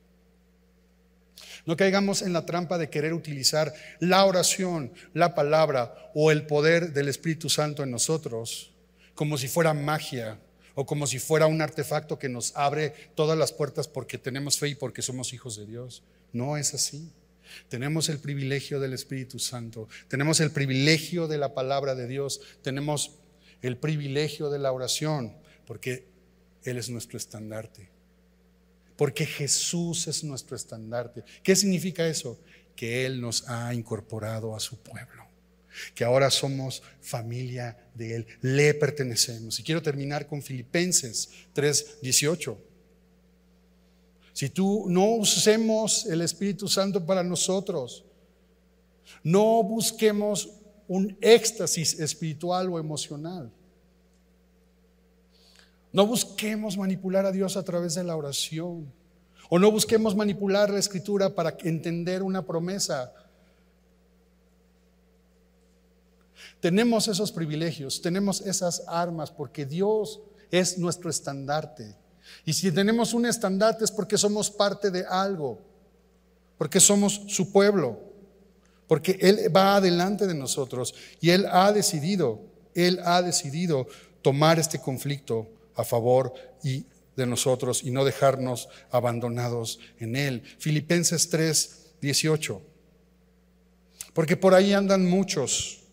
No caigamos en la trampa de querer utilizar la oración, la palabra o el poder del Espíritu Santo en nosotros como si fuera magia o como si fuera un artefacto que nos abre todas las puertas porque tenemos fe y porque somos hijos de Dios. No es así. Tenemos el privilegio del Espíritu Santo, tenemos el privilegio de la palabra de Dios, tenemos el privilegio de la oración, porque Él es nuestro estandarte porque Jesús es nuestro estandarte. ¿Qué significa eso? Que Él nos ha incorporado a su pueblo, que ahora somos familia de Él, le pertenecemos. Y quiero terminar con Filipenses 3:18. Si tú no usemos el Espíritu Santo para nosotros, no busquemos un éxtasis espiritual o emocional. No busquemos manipular a Dios a través de la oración. O no busquemos manipular la escritura para entender una promesa. Tenemos esos privilegios, tenemos esas armas porque Dios es nuestro estandarte. Y si tenemos un estandarte es porque somos parte de algo, porque somos su pueblo, porque Él va adelante de nosotros y Él ha decidido, Él ha decidido tomar este conflicto a favor y de nosotros y no dejarnos abandonados en Él. Filipenses 3, 18. Porque por ahí andan muchos,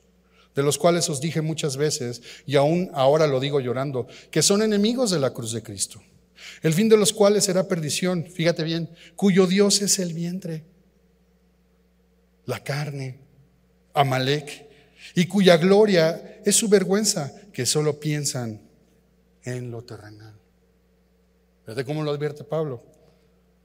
de los cuales os dije muchas veces, y aún ahora lo digo llorando, que son enemigos de la cruz de Cristo. El fin de los cuales será perdición, fíjate bien, cuyo Dios es el vientre, la carne, Amalek, y cuya gloria es su vergüenza, que solo piensan en lo terrenal. ¿Fíjate cómo lo advierte Pablo?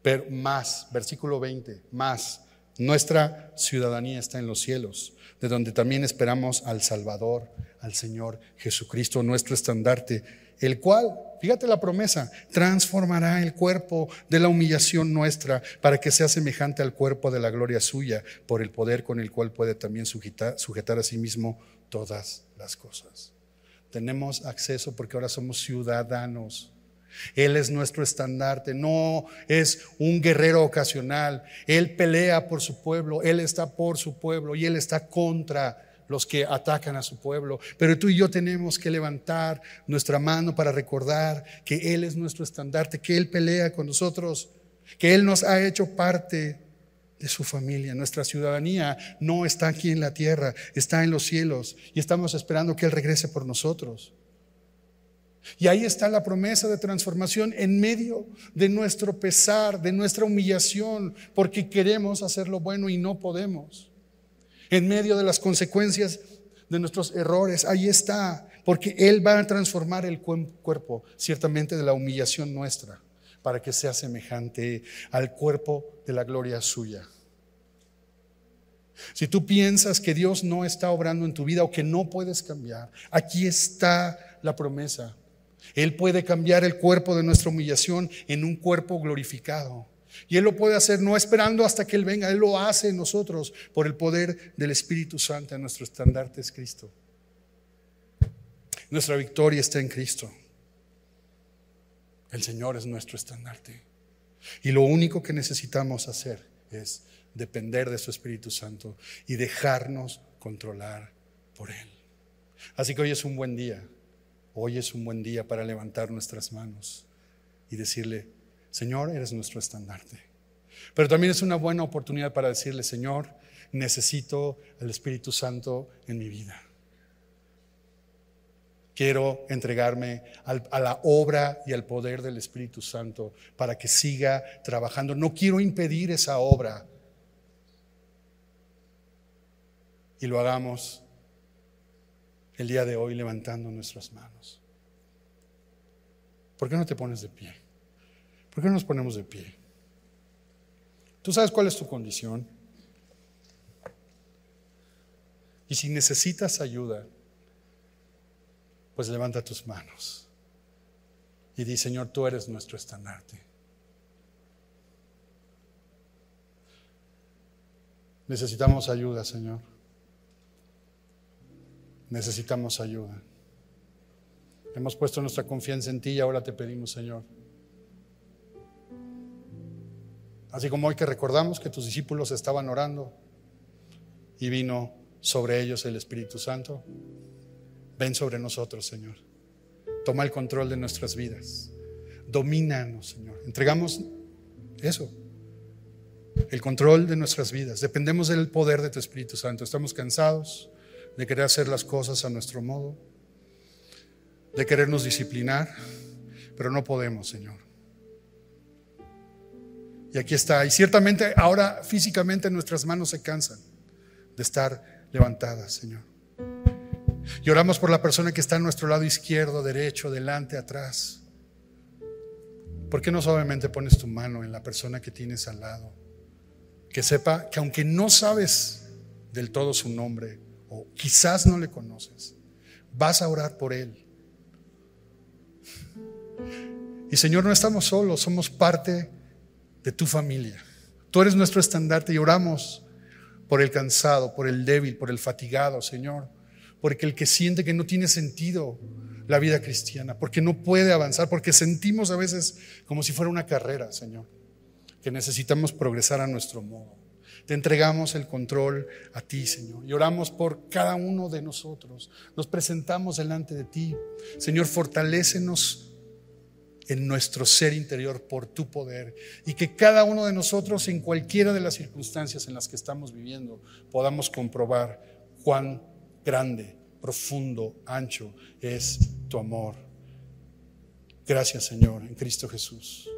Pero más, versículo 20, más, nuestra ciudadanía está en los cielos, de donde también esperamos al Salvador, al Señor Jesucristo, nuestro estandarte el cual, fíjate la promesa, transformará el cuerpo de la humillación nuestra para que sea semejante al cuerpo de la gloria suya, por el poder con el cual puede también sujetar, sujetar a sí mismo todas las cosas. Tenemos acceso porque ahora somos ciudadanos. Él es nuestro estandarte, no es un guerrero ocasional. Él pelea por su pueblo, Él está por su pueblo y Él está contra los que atacan a su pueblo. Pero tú y yo tenemos que levantar nuestra mano para recordar que Él es nuestro estandarte, que Él pelea con nosotros, que Él nos ha hecho parte de su familia. Nuestra ciudadanía no está aquí en la tierra, está en los cielos y estamos esperando que Él regrese por nosotros. Y ahí está la promesa de transformación en medio de nuestro pesar, de nuestra humillación, porque queremos hacer lo bueno y no podemos en medio de las consecuencias de nuestros errores. Ahí está, porque Él va a transformar el cuerpo, ciertamente, de la humillación nuestra, para que sea semejante al cuerpo de la gloria suya. Si tú piensas que Dios no está obrando en tu vida o que no puedes cambiar, aquí está la promesa. Él puede cambiar el cuerpo de nuestra humillación en un cuerpo glorificado. Y Él lo puede hacer no esperando hasta que Él venga, Él lo hace en nosotros por el poder del Espíritu Santo. Nuestro estandarte es Cristo. Nuestra victoria está en Cristo. El Señor es nuestro estandarte. Y lo único que necesitamos hacer es depender de su Espíritu Santo y dejarnos controlar por Él. Así que hoy es un buen día. Hoy es un buen día para levantar nuestras manos y decirle, Señor, eres nuestro estandarte. Pero también es una buena oportunidad para decirle, Señor, necesito el Espíritu Santo en mi vida. Quiero entregarme a la obra y al poder del Espíritu Santo para que siga trabajando. No quiero impedir esa obra. Y lo hagamos el día de hoy levantando nuestras manos. ¿Por qué no te pones de pie? ¿Por qué no nos ponemos de pie? Tú sabes cuál es tu condición. Y si necesitas ayuda, pues levanta tus manos y di, Señor, tú eres nuestro estandarte. Necesitamos ayuda, Señor. Necesitamos ayuda. Hemos puesto nuestra confianza en ti y ahora te pedimos, Señor, Así como hoy que recordamos que tus discípulos estaban orando y vino sobre ellos el Espíritu Santo, ven sobre nosotros, Señor. Toma el control de nuestras vidas. Domínanos, Señor. Entregamos eso, el control de nuestras vidas. Dependemos del poder de tu Espíritu Santo. Estamos cansados de querer hacer las cosas a nuestro modo, de querernos disciplinar, pero no podemos, Señor. Y aquí está. Y ciertamente ahora físicamente nuestras manos se cansan de estar levantadas, Señor. Y oramos por la persona que está a nuestro lado izquierdo, derecho, delante, atrás. ¿Por qué no suavemente pones tu mano en la persona que tienes al lado? Que sepa que aunque no sabes del todo su nombre, o quizás no le conoces, vas a orar por él. Y Señor, no estamos solos, somos parte de tu familia. Tú eres nuestro estandarte y oramos por el cansado, por el débil, por el fatigado, Señor, porque el que siente que no tiene sentido la vida cristiana, porque no puede avanzar, porque sentimos a veces como si fuera una carrera, Señor, que necesitamos progresar a nuestro modo. Te entregamos el control a ti, Señor, y oramos por cada uno de nosotros. Nos presentamos delante de ti. Señor, fortalécenos en nuestro ser interior por tu poder y que cada uno de nosotros en cualquiera de las circunstancias en las que estamos viviendo podamos comprobar cuán grande, profundo, ancho es tu amor. Gracias Señor, en Cristo Jesús.